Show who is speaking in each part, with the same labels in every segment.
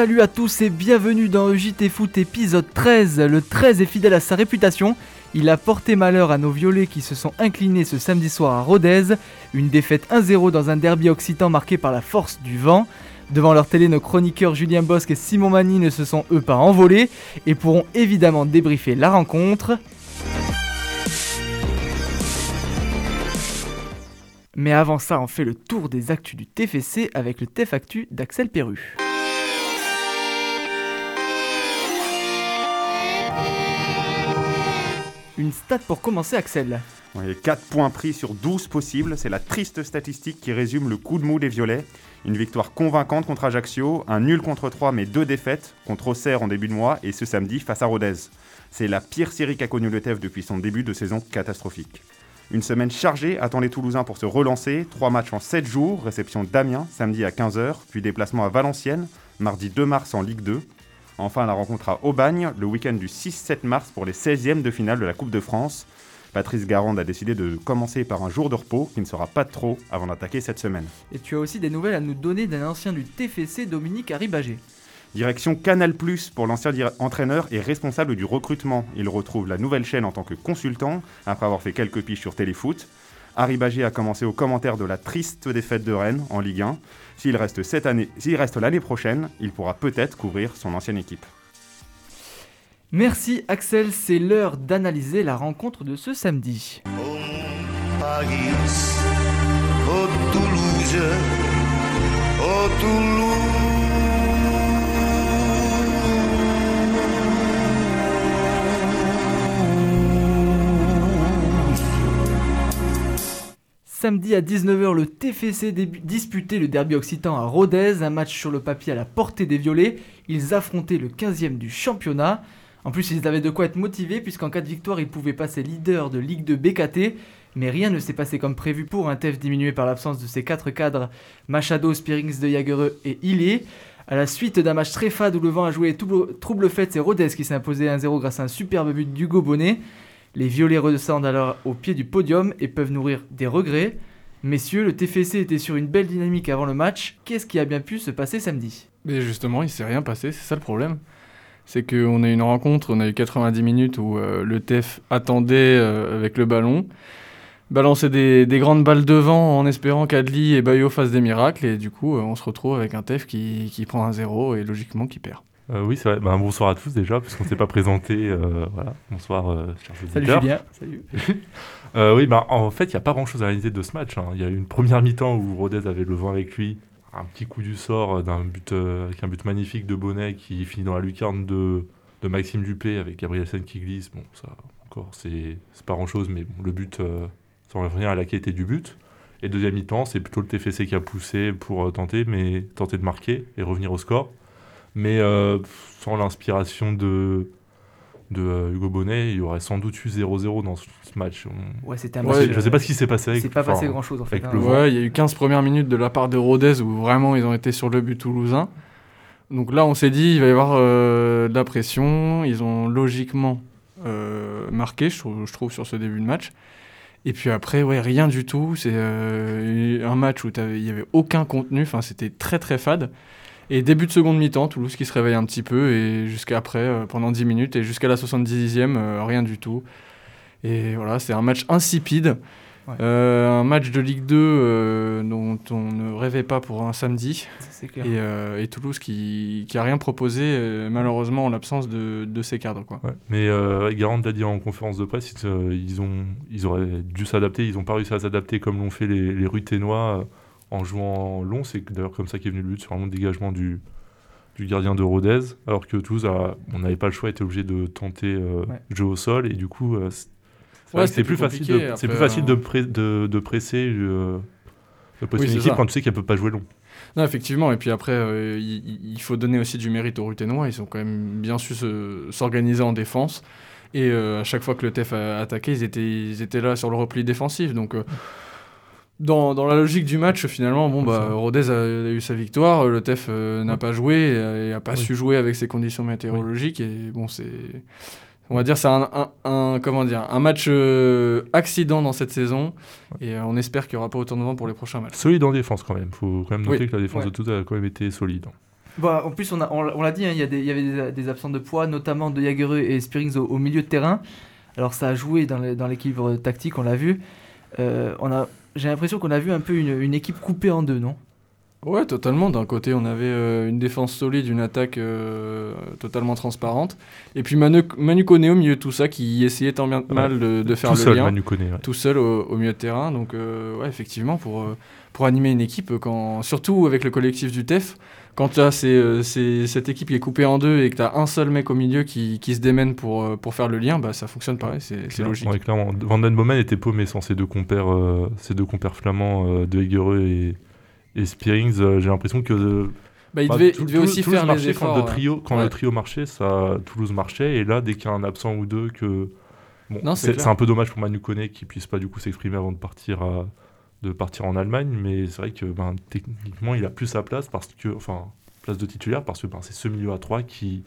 Speaker 1: Salut à tous et bienvenue dans JT Foot épisode 13. Le 13 est fidèle à sa réputation. Il a porté malheur à nos violets qui se sont inclinés ce samedi soir à Rodez. Une défaite 1-0 dans un derby occitan marqué par la force du vent. Devant leur télé, nos chroniqueurs Julien Bosque et Simon Mani ne se sont eux pas envolés et pourront évidemment débriefer la rencontre. Mais avant ça, on fait le tour des actus du TFC avec le TF Actu d'Axel Perru. Une stat pour commencer, Axel.
Speaker 2: Oui, 4 points pris sur 12 possibles, c'est la triste statistique qui résume le coup de mou des Violets. Une victoire convaincante contre Ajaccio, un nul contre 3 mais deux défaites contre Auxerre en début de mois et ce samedi face à Rodez. C'est la pire série qu'a connue le TEF depuis son début de saison catastrophique. Une semaine chargée attend les Toulousains pour se relancer. Trois matchs en 7 jours, réception d'Amiens samedi à 15h, puis déplacement à Valenciennes, mardi 2 mars en Ligue 2. Enfin, la rencontre à Aubagne, le week-end du 6-7 mars pour les 16e de finale de la Coupe de France. Patrice Garande a décidé de commencer par un jour de repos qui ne sera pas trop avant d'attaquer cette semaine.
Speaker 1: Et tu as aussi des nouvelles à nous donner d'un ancien du TFC, Dominique Arribagé.
Speaker 2: Direction Canal Plus pour l'ancien entraîneur et responsable du recrutement. Il retrouve la nouvelle chaîne en tant que consultant après avoir fait quelques piches sur Téléfoot. Harry Bagé a commencé au commentaire de la triste défaite de Rennes en Ligue 1. S'il reste cette année, s'il reste l'année prochaine, il pourra peut-être couvrir son ancienne équipe.
Speaker 1: Merci Axel, c'est l'heure d'analyser la rencontre de ce samedi. Samedi à 19h, le TFC disputait le derby occitan à Rodez, un match sur le papier à la portée des violets. Ils affrontaient le 15e du championnat. En plus, ils avaient de quoi être motivés, puisqu'en cas de victoire, ils pouvaient passer leader de Ligue 2 BKT. Mais rien ne s'est passé comme prévu pour un TEF diminué par l'absence de ses quatre cadres Machado, Spearings de Jagereux et Ilé. À la suite d'un match très fade où le vent a joué trouble fête, c'est Rodez qui s'est imposé 1-0 grâce à un superbe but d'Hugo Bonnet. Les violets redescendent alors au pied du podium et peuvent nourrir des regrets. Messieurs, le TFC était sur une belle dynamique avant le match. Qu'est-ce qui a bien pu se passer samedi?
Speaker 3: Mais justement, il s'est rien passé, c'est ça le problème. C'est qu'on a eu une rencontre, on a eu 90 minutes où euh, le TF attendait euh, avec le ballon, balançait des, grandes balles devant en espérant qu'Adli et Bayo fassent des miracles, et du coup, euh, on se retrouve avec un TF qui, qui prend un zéro et logiquement qui perd.
Speaker 4: Euh, oui, c'est vrai. Ben, bonsoir à tous déjà, puisqu'on ne s'est pas présenté. Euh, voilà. Bonsoir, euh, chers
Speaker 1: Salut Julien. Salut.
Speaker 4: oui, ben, en fait, il n'y a pas grand-chose à réaliser de ce match. Hein. Il y a eu une première mi-temps où Rodez avait le vent avec lui. Un petit coup du sort d'un but, avec un but magnifique de Bonnet qui finit dans la lucarne de, de Maxime Dupé avec Gabriel Sen qui glisse. Bon, ça, encore, c'est pas grand-chose, mais le but, ça enlève rien à la qualité du but. Et deuxième mi-temps, c'est plutôt le TFC qui a poussé pour tenter, mais tenter de marquer et revenir au score. Mais euh, sans l'inspiration de, de euh, Hugo Bonnet, il y aurait sans doute eu 0-0 dans ce match.
Speaker 1: Ouais, c'était un match.
Speaker 4: je ne sais pas ce qui s'est passé.
Speaker 1: C'est pas passé grand chose en fait.
Speaker 3: Hein. Ouais, il y a eu 15 premières minutes de la part de Rodez où vraiment ils ont été sur le but toulousain. Donc là, on s'est dit, il va y avoir euh, de la pression. Ils ont logiquement marqué, je trouve, sur ce début de match. Et puis après, ouais, rien du tout. C'est un match où il n'y avait aucun contenu. Enfin, c'était très très fade. Et début de seconde mi-temps, Toulouse qui se réveille un petit peu, et jusqu'à après, euh, pendant 10 minutes, et jusqu'à la 70e, euh, rien du tout. Et voilà, c'est un match insipide. Euh, un match de Ligue 2 dont on ne rêvait pas pour un samedi. Clair. Et, et, Toulouse qui n'a rien proposé, malheureusement, en l'absence de, de, ses cadres. Quoi.
Speaker 4: Mais Garant l'a dit en conférence de presse, ils, ont, ils auraient dû s'adapter, ils n'ont pas réussi à s'adapter comme l'ont fait les, les Ruténois en jouant long. C'est d'ailleurs comme ça qu'est venu le but, sur un dégagement du, du gardien de Rodez, alors que Toulouse, on n'avait pas le choix, était obligé de tenter euh, jeu au sol, et du coup, euh, c'est plus, facile de, c'est plus facile de, de, de presser euh, le équipe quand tu sais qu'elle peut pas jouer long.
Speaker 3: Non, effectivement, et puis après, euh, il, faut donner aussi du mérite aux Ruténois, ils ont quand même bien su s'organiser en défense, et à chaque fois que le TEF a attaqué, ils étaient, ils étaient là sur le repli défensif, donc dans, dans, la logique du match, finalement, bon, bah, Rodez a, eu sa victoire, le TEF euh, n'a pas joué et, n'a pas su jouer avec ces conditions météorologiques. Et bon, c'est. On va dire c'est un, un, comment dire, un match euh, accident dans cette saison et euh, on espère qu'il n'y aura pas autant de vent pour les prochains matchs.
Speaker 4: Solide en défense quand même. Il faut quand même noter que la défense de tout a quand même été solide.
Speaker 1: Bon, en plus, on, a- on, l'a- on l'a dit, hein, il y, a des- il y avait des, des absents de poids, notamment de Jagereux et Spearings au, au milieu de terrain. Alors ça a joué dans l'équilibre tactique, on l'a vu. Euh, on a, j'ai l'impression qu'on a vu un peu une, une équipe coupée en deux, non?
Speaker 3: Ouais, totalement. D'un côté, on avait euh, une défense solide, une attaque euh, totalement transparente. Et puis Manu, Manu Koné au milieu de tout ça qui essayait tant bien que mal de, de faire
Speaker 4: Tout
Speaker 3: le
Speaker 4: seul,
Speaker 3: lien.
Speaker 4: Manu connaît.
Speaker 3: Tout seul au, au milieu de terrain. Donc, euh, ouais, effectivement, pour, pour animer une équipe, quand, surtout avec le collectif du TEF, quand tu as cette équipe qui est coupée en deux et que tu as un seul mec au milieu qui, qui se démène pour, pour faire le lien, bah, ça fonctionne pareil, c'est logique.
Speaker 4: Ouais, clairement. Van Den Bomen était paumé sans ses deux compères, ses deux compères flamands de Hegereux et, et Spearings. Euh, J'ai l'impression que euh,
Speaker 3: Bah, il
Speaker 4: bah,
Speaker 3: devait, il aussi
Speaker 4: Toulouse
Speaker 3: faire les
Speaker 4: marchait
Speaker 3: efforts.
Speaker 4: Quand, le
Speaker 3: ouais.
Speaker 4: trio, quand
Speaker 3: Ouais.
Speaker 4: le trio marchait, ça, Toulouse marchait. Et là, dès qu'il y a un absent ou deux, que bon,
Speaker 3: c'est
Speaker 4: un peu dommage pour Manu Koné qui puisse pas du coup s'exprimer avant de partir à- de partir en Allemagne. Mais c'est vrai que ben, techniquement, il a plus sa place parce que, enfin, place de titulaire parce que ben, c'est ce milieu à 3 qui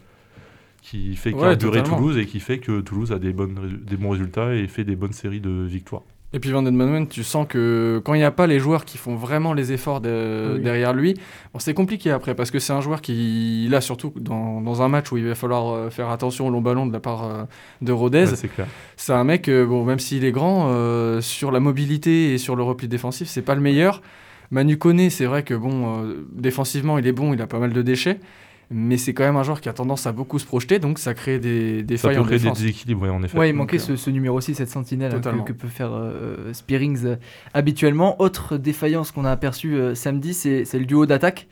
Speaker 4: qui fait
Speaker 3: Ouais, totalement.
Speaker 4: Toulouse et qui fait que Toulouse a des, bonnes, rés- des bons résultats et fait des bonnes séries de victoires.
Speaker 3: Et puis Van tu sens que quand il n'y a pas les joueurs qui font vraiment les efforts de-
Speaker 1: Oui.
Speaker 3: derrière lui, bon, c'est compliqué après parce que c'est un joueur qui, là surtout dans, dans un match où il va falloir euh, faire attention au long ballon de la part euh, de Rodez,
Speaker 4: Ouais, c'est
Speaker 3: un mec, euh, bon, même s'il est grand, euh, sur la mobilité et sur le repli défensif, c'est pas le meilleur. Manu Koné, c'est vrai que bon, euh, défensivement il est bon, il a pas mal de déchets, mais c'est quand même un joueur qui a tendance à beaucoup se projeter, donc ça crée des, des
Speaker 4: Ça
Speaker 3: failles
Speaker 4: peut
Speaker 3: en
Speaker 4: créer des déséquilibres, ouais, en effet.
Speaker 1: Ouais, il manquait
Speaker 3: euh,
Speaker 1: ce, ce numéro 6, cette sentinelle hein, que, peut faire euh, Spearings euh, habituellement. Autre défaillance qu'on a aperçue euh, samedi, c'est c'est le duo d'attaque.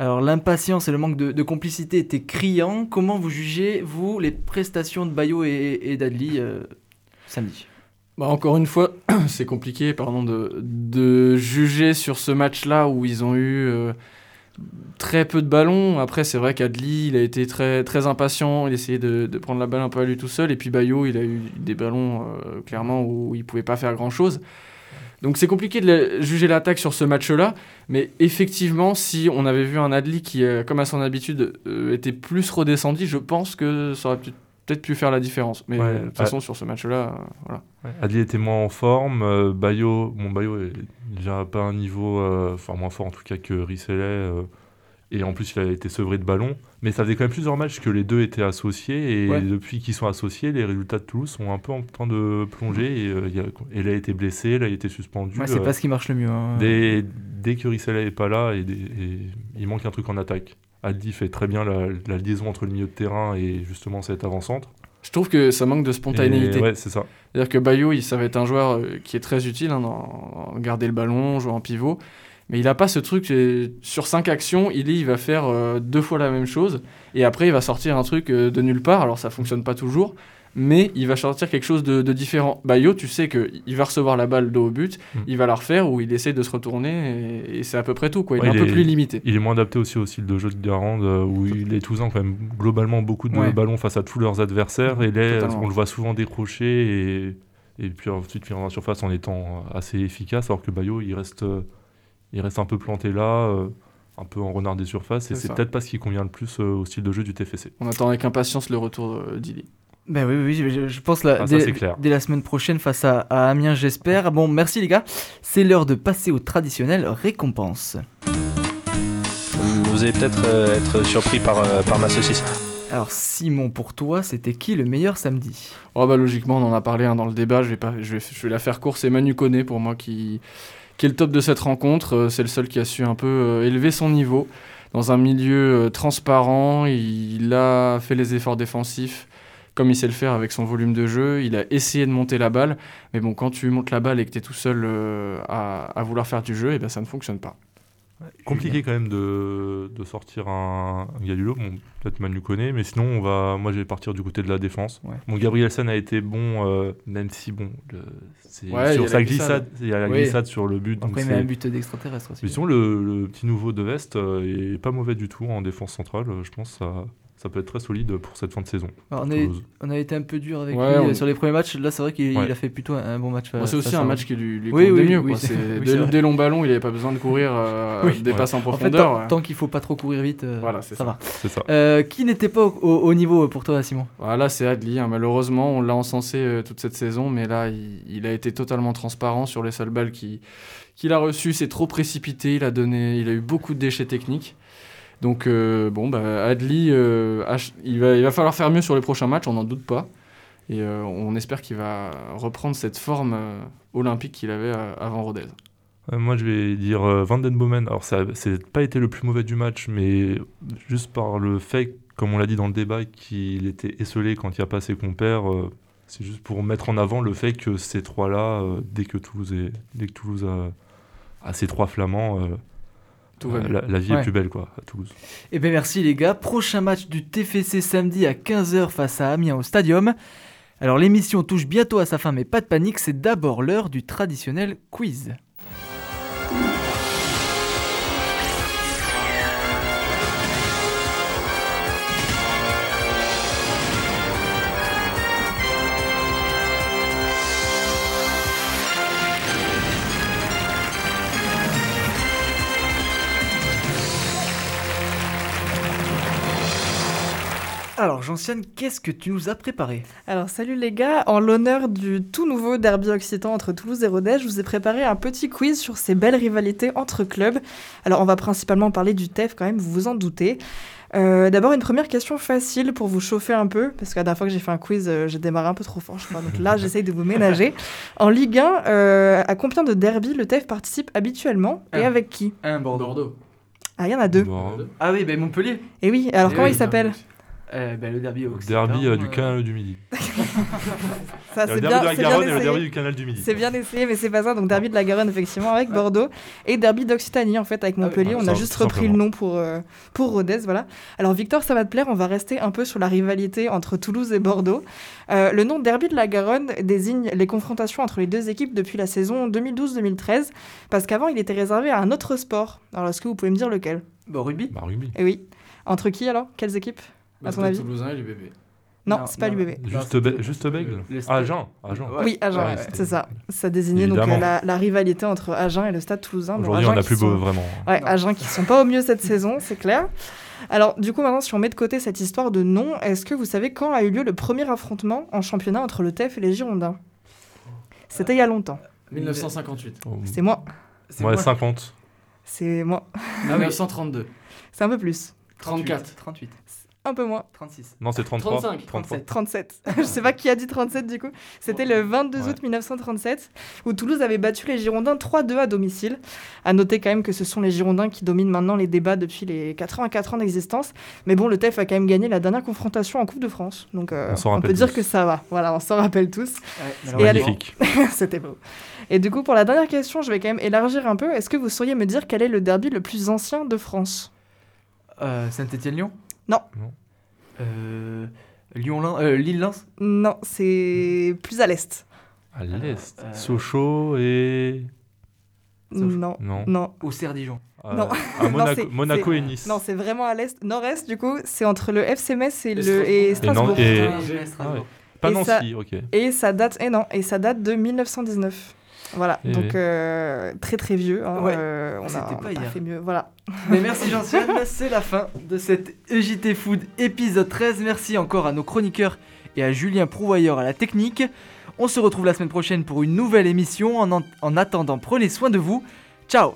Speaker 1: Alors l'impatience et le manque de, de complicité étaient criants. Comment vous jugez, vous, les prestations de Bayo et, et d'Adli euh, samedi?
Speaker 3: Bah, encore une fois, c'est compliqué pardon, de, de juger sur ce match-là où ils ont eu euh, très peu de ballons. Après, c'est vrai qu'Adli, il a été très, très impatient, il essayait de, de prendre la balle un peu à lui tout seul. Et puis Bayo, il a eu des ballons euh, clairement où il pouvait pas faire grand-chose. Donc c'est compliqué de la- juger l'attaque sur ce match-là, mais effectivement, si on avait vu un Adli qui, euh, comme à son habitude, euh, était plus redescendu, je pense que ça aurait pu- peut-être pu faire la différence. Mais
Speaker 4: Ouais,
Speaker 3: de toute façon, sur ce match-là, voilà.
Speaker 4: Ouais, Adli était moins en forme. Bayo, bon, Bayo est déjà pas un niveau, euh, enfin moins fort en tout cas que Risselet. euh, et en plus, il a été sevré de ballon. Mais ça faisait quand même plusieurs matchs que les deux étaient associés. Et
Speaker 1: Ouais.
Speaker 4: depuis qu'ils sont associés, les résultats de Toulouse sont un peu en train de plonger. Et, euh, il a- et là, il a été blessé, là, il a été suspendu.
Speaker 1: Ouais, C'est pas ce qui marche le mieux. hein.
Speaker 4: dès, dès que Risselet est pas là, et, des- et il manque un truc en attaque. Aldi fait très bien la, la liaison entre le milieu de terrain et justement cet avant-centre.
Speaker 3: Je trouve que ça manque de
Speaker 4: Et
Speaker 3: spontanéité.
Speaker 4: Ouais, c'est ça.
Speaker 3: C'est-à-dire que Bayo, il, ça va être un joueur euh, qui est très utile hein, dans garder le ballon, jouer en pivot. Mais il n'a pas ce truc, sur cinq actions, il, il va faire euh, deux fois la même chose. Et après, il va sortir un truc euh, de nulle part. Alors, ça fonctionne pas toujours. Mais il va sortir quelque chose de, de différent. Bayo, tu sais qu'il va recevoir la balle dos au but,
Speaker 4: Mm.
Speaker 3: il va la refaire ou il essaie de se retourner. Et, et c'est à peu près tout. Quoi. Il
Speaker 4: Ouais,
Speaker 3: est un peu plus limité.
Speaker 4: Il est moins adapté aussi au style de jeu de Garande, euh, où il est Toulousain quand même globalement beaucoup de
Speaker 1: Ouais.
Speaker 4: ballons face à tous leurs adversaires. Et là,
Speaker 3: Totalement.
Speaker 4: on le voit souvent décrocher et, et puis ensuite finir la surface en étant assez efficace, alors que Bayo, il reste, euh, il reste un peu planté là, euh, un peu en renard des surfaces. Et
Speaker 3: C'est
Speaker 4: peut-être pas ce qui convient le plus euh, au style de jeu du TFC.
Speaker 3: On attend avec impatience le retour euh, d'Ili.
Speaker 1: Ben oui, oui, je, pense là,
Speaker 4: Ah,
Speaker 1: dès,
Speaker 4: c'est clair.
Speaker 1: dès la semaine prochaine face à, à Amiens, j'espère. Bon, merci les gars. C'est l'heure de passer aux traditionnelles récompenses.
Speaker 5: Vous allez peut-être euh, être surpris par, euh, par ma saucisse.
Speaker 1: Alors Simon, pour toi, c'était qui le meilleur samedi?
Speaker 3: Oh bah logiquement, on en a parlé hein, dans le débat, je vais, pas, je, vais, je vais la faire courte, c'est Manu Koné pour moi qui, qui est le top de cette rencontre. Euh, c'est le seul qui a su un peu euh, élever son niveau dans un milieu euh, transparent. Il a fait les efforts défensifs comme il sait le faire avec son volume de jeu. Il a essayé de monter la balle, mais bon, quand tu montes la balle et que tu es tout seul euh, à, à vouloir faire du jeu, et ben ça ne fonctionne pas.
Speaker 4: Compliqué quand même de, de sortir un, un Galulo, bon, peut-être Manu connaît, mais sinon on va, moi je vais partir du côté de la défense.
Speaker 1: Ouais.
Speaker 4: Bon, Gabrielsen a été bon, euh, même si bon, le- c'est
Speaker 3: Ouais, il y
Speaker 4: sur
Speaker 3: a
Speaker 4: sa
Speaker 3: la
Speaker 4: glissade, il y a la
Speaker 1: Oui.
Speaker 4: glissade sur le but. donc
Speaker 1: Après, il met
Speaker 4: c'est-
Speaker 1: un but d'extraterrestre aussi.
Speaker 4: Mais sinon le, le petit nouveau de Vest euh, est pas mauvais du tout en défense centrale. euh, Je pense que ça, ça peut être très solide pour cette fin de saison.
Speaker 1: Alors, on, a,
Speaker 4: Toulouse.
Speaker 1: on a été un peu dur avec
Speaker 3: Ouais,
Speaker 1: lui euh,
Speaker 3: on-
Speaker 1: sur les premiers matchs. Là, c'est vrai qu'il
Speaker 4: Ouais.
Speaker 1: a fait plutôt un, bon match.
Speaker 3: Bon, c'est aussi un match qui lui, lui
Speaker 1: Oui,
Speaker 3: convenait
Speaker 1: oui,
Speaker 3: mieux.
Speaker 1: oui,
Speaker 3: longs ballons, il n'avait pas besoin de courir euh,
Speaker 1: Oui.
Speaker 3: des passes en
Speaker 1: En fait,
Speaker 3: profondeur.
Speaker 1: tant,
Speaker 3: ouais.
Speaker 1: tant qu'il faut pas trop courir vite, euh,
Speaker 3: Voilà, c'est
Speaker 1: ça,
Speaker 3: ça.
Speaker 1: va.
Speaker 4: Ça.
Speaker 1: Euh, qui n'était pas au, au- au niveau pour toi, Simon?
Speaker 3: Voilà, c'est Adli. hein. Malheureusement, on l'a encensé euh, toute cette saison, mais là, il, il a été totalement transparent sur les seules balles qui- qu'il a reçues. C'est trop précipité. Il a, donné, il a eu beaucoup de déchets techniques. Donc euh, bon, bah, Adli, euh, il, va, falloir faire mieux sur les prochains matchs, on n'en doute pas. Et euh, on espère qu'il va reprendre cette forme euh, olympique qu'il avait avant Rodez.
Speaker 4: Moi, je vais dire euh, Van Den Bomen. Alors, ça n'a pas été le plus mauvais du match, mais juste par le fait, comme on l'a dit dans le débat, qu'il était esselé quand il n'y a pas ses compères. c'est juste pour mettre en avant le fait que ces trois-là, dès que Toulouse, a, a ces trois flamands,
Speaker 3: Tout va
Speaker 4: euh, la, la vie
Speaker 1: Ouais.
Speaker 4: est plus belle quoi, à Toulouse.
Speaker 1: Et bien merci les gars, prochain match du TFC samedi à 15h face à Amiens au Stadium. Alors l'émission touche bientôt à sa fin mais pas de panique, c'est d'abord l'heure du traditionnel quiz. Alors Gentiane, qu'est-ce que tu nous as préparé?
Speaker 6: Alors salut les gars, en l'honneur du tout nouveau derby occitan entre Toulouse et Rodez, je vous ai préparé un petit quiz sur ces belles rivalités entre clubs. Alors on va principalement parler du TEF quand même, vous vous en doutez. Euh, D'abord une première question facile pour vous chauffer un peu, parce que la dernière fois que j'ai fait un quiz, euh, j'ai démarré un peu trop fort je crois, donc là j'essaye de vous ménager. En Ligue 1, euh, à combien de derbies le TEF participe habituellement et
Speaker 1: Un.
Speaker 6: avec qui?
Speaker 1: Un Bordeaux.
Speaker 6: Ah il y en a deux.
Speaker 4: Bon,
Speaker 1: Ah oui, ben Montpellier.
Speaker 6: Et oui, alors
Speaker 1: Eh
Speaker 6: comment
Speaker 1: oui,
Speaker 6: il s'appelle?
Speaker 1: Euh, ben, le derby
Speaker 4: euh, du canal du Midi.
Speaker 6: Ça c'est
Speaker 4: le derby
Speaker 6: bien,
Speaker 4: de la
Speaker 6: c'est bien
Speaker 4: Garonne et le
Speaker 6: essayé.
Speaker 4: derby du canal du Midi.
Speaker 6: C'est bien essayé, mais c'est pas ça. Donc derby de la Garonne effectivement avec Bordeaux et derby d'Occitanie en fait avec
Speaker 1: Ah
Speaker 6: Montpellier.
Speaker 4: ouais,
Speaker 6: on a juste
Speaker 4: tout
Speaker 6: repris le nom pour euh, pour Rodez, voilà. Alors Victor, ça va te plaire. On va rester un peu sur la rivalité entre Toulouse et Bordeaux. Euh, le nom derby de la Garonne désigne les confrontations entre les deux équipes depuis la saison 2012-2013, parce qu'avant il était réservé à un autre sport. Alors est-ce que vous pouvez me dire lequel?
Speaker 1: Bon, rugby
Speaker 4: Bah, rugby.
Speaker 6: Eh oui. Entre qui alors? Quelles équipes? À ton avis
Speaker 3: Toulousain et l'UBB.
Speaker 6: Non,
Speaker 1: Non,
Speaker 6: c'est pas l'UBB.
Speaker 4: Juste,
Speaker 1: c'était-
Speaker 4: be- juste Bègle
Speaker 1: le- le-
Speaker 4: Agen. Agen.
Speaker 1: Ouais.
Speaker 6: Oui, Agen,
Speaker 4: Ouais,
Speaker 6: ouais,
Speaker 4: c'était-
Speaker 6: c'est ça. Ça désignait donc
Speaker 4: Évidemment.
Speaker 6: euh, la, la rivalité entre Agen et le Stade Toulousain. Bon,
Speaker 4: Aujourd'hui, on
Speaker 6: Agen
Speaker 4: n'a plus
Speaker 6: sont-
Speaker 4: beau vraiment.
Speaker 6: Ouais,
Speaker 1: Non.
Speaker 6: Agen qui sont pas au mieux cette saison, c'est clair. Alors, du coup, maintenant, si on met de côté cette histoire de nom, est-ce que vous savez quand a eu lieu le premier affrontement en championnat entre le TEF et les Girondins? C'était il y a longtemps.
Speaker 3: 1958.
Speaker 4: Oh,
Speaker 6: C'est moi.
Speaker 1: C'est
Speaker 4: Ouais,
Speaker 1: moi.
Speaker 4: 50.
Speaker 6: C'est moi.
Speaker 1: Ah oui.
Speaker 3: 1932.
Speaker 6: C'est un peu plus.
Speaker 3: 34.
Speaker 1: 38.
Speaker 6: Un peu moins.
Speaker 1: 36.
Speaker 4: Non, c'est 33.
Speaker 3: 35,
Speaker 4: 33.
Speaker 6: 37. Je sais pas qui a dit 37 du coup. C'était le 22
Speaker 4: Ouais.
Speaker 6: août 1937 où Toulouse avait battu les Girondins 3-2 à domicile. À noter quand même que ce sont les Girondins qui dominent maintenant les débats depuis les 84 ans d'existence. Mais bon, le TEF a quand même gagné la dernière confrontation en Coupe de France. Donc euh,
Speaker 4: On
Speaker 6: on, peut dire que ça va. Voilà, on s'en rappelle tous.
Speaker 1: Ouais,
Speaker 6: Et allez-
Speaker 4: Magnifique.
Speaker 6: C'était beau. Et du coup, pour la dernière question, je vais quand même élargir un peu. Est-ce que vous sauriez me dire quel est le derby le plus ancien de France?
Speaker 1: Euh, Saint-Étienne-Lyon?
Speaker 6: Non.
Speaker 4: Non.
Speaker 1: Euh, Lyon-Lens euh, Lille-Lens
Speaker 6: Non, c'est plus à l'est.
Speaker 4: À l'est.
Speaker 1: Euh,
Speaker 4: Sochaux et.
Speaker 6: Non.
Speaker 4: Non.
Speaker 6: Non.
Speaker 1: Auxerre Dijon.
Speaker 4: Euh,
Speaker 6: Non.
Speaker 4: À
Speaker 6: Non,
Speaker 4: Monaco, et Nice.
Speaker 6: Non, c'est vraiment à l'est, nord-est du coup. C'est entre le FC Metz et,
Speaker 3: Et
Speaker 6: le,
Speaker 3: Strasbourg.
Speaker 6: et
Speaker 3: Et
Speaker 6: Strasbourg.
Speaker 4: Et-.
Speaker 1: Ah
Speaker 4: ouais. Pas
Speaker 6: et
Speaker 4: Nancy,
Speaker 6: ça-
Speaker 4: ok.
Speaker 6: Et ça date, et non, et ça date de 1919. Voilà, donc
Speaker 4: oui.
Speaker 6: euh, très très vieux. hein,
Speaker 1: Ouais.
Speaker 6: euh, on a,
Speaker 1: pas
Speaker 6: pas
Speaker 1: hier.
Speaker 6: fait mieux. Voilà.
Speaker 1: Mais merci Jean-Ciel, c'est la fin de cet EJT Food épisode 13. Merci encore à nos chroniqueurs et à Julien Prouvoyeur à la technique. On se retrouve la semaine prochaine pour une nouvelle émission. En, en- en attendant, prenez soin de vous. Ciao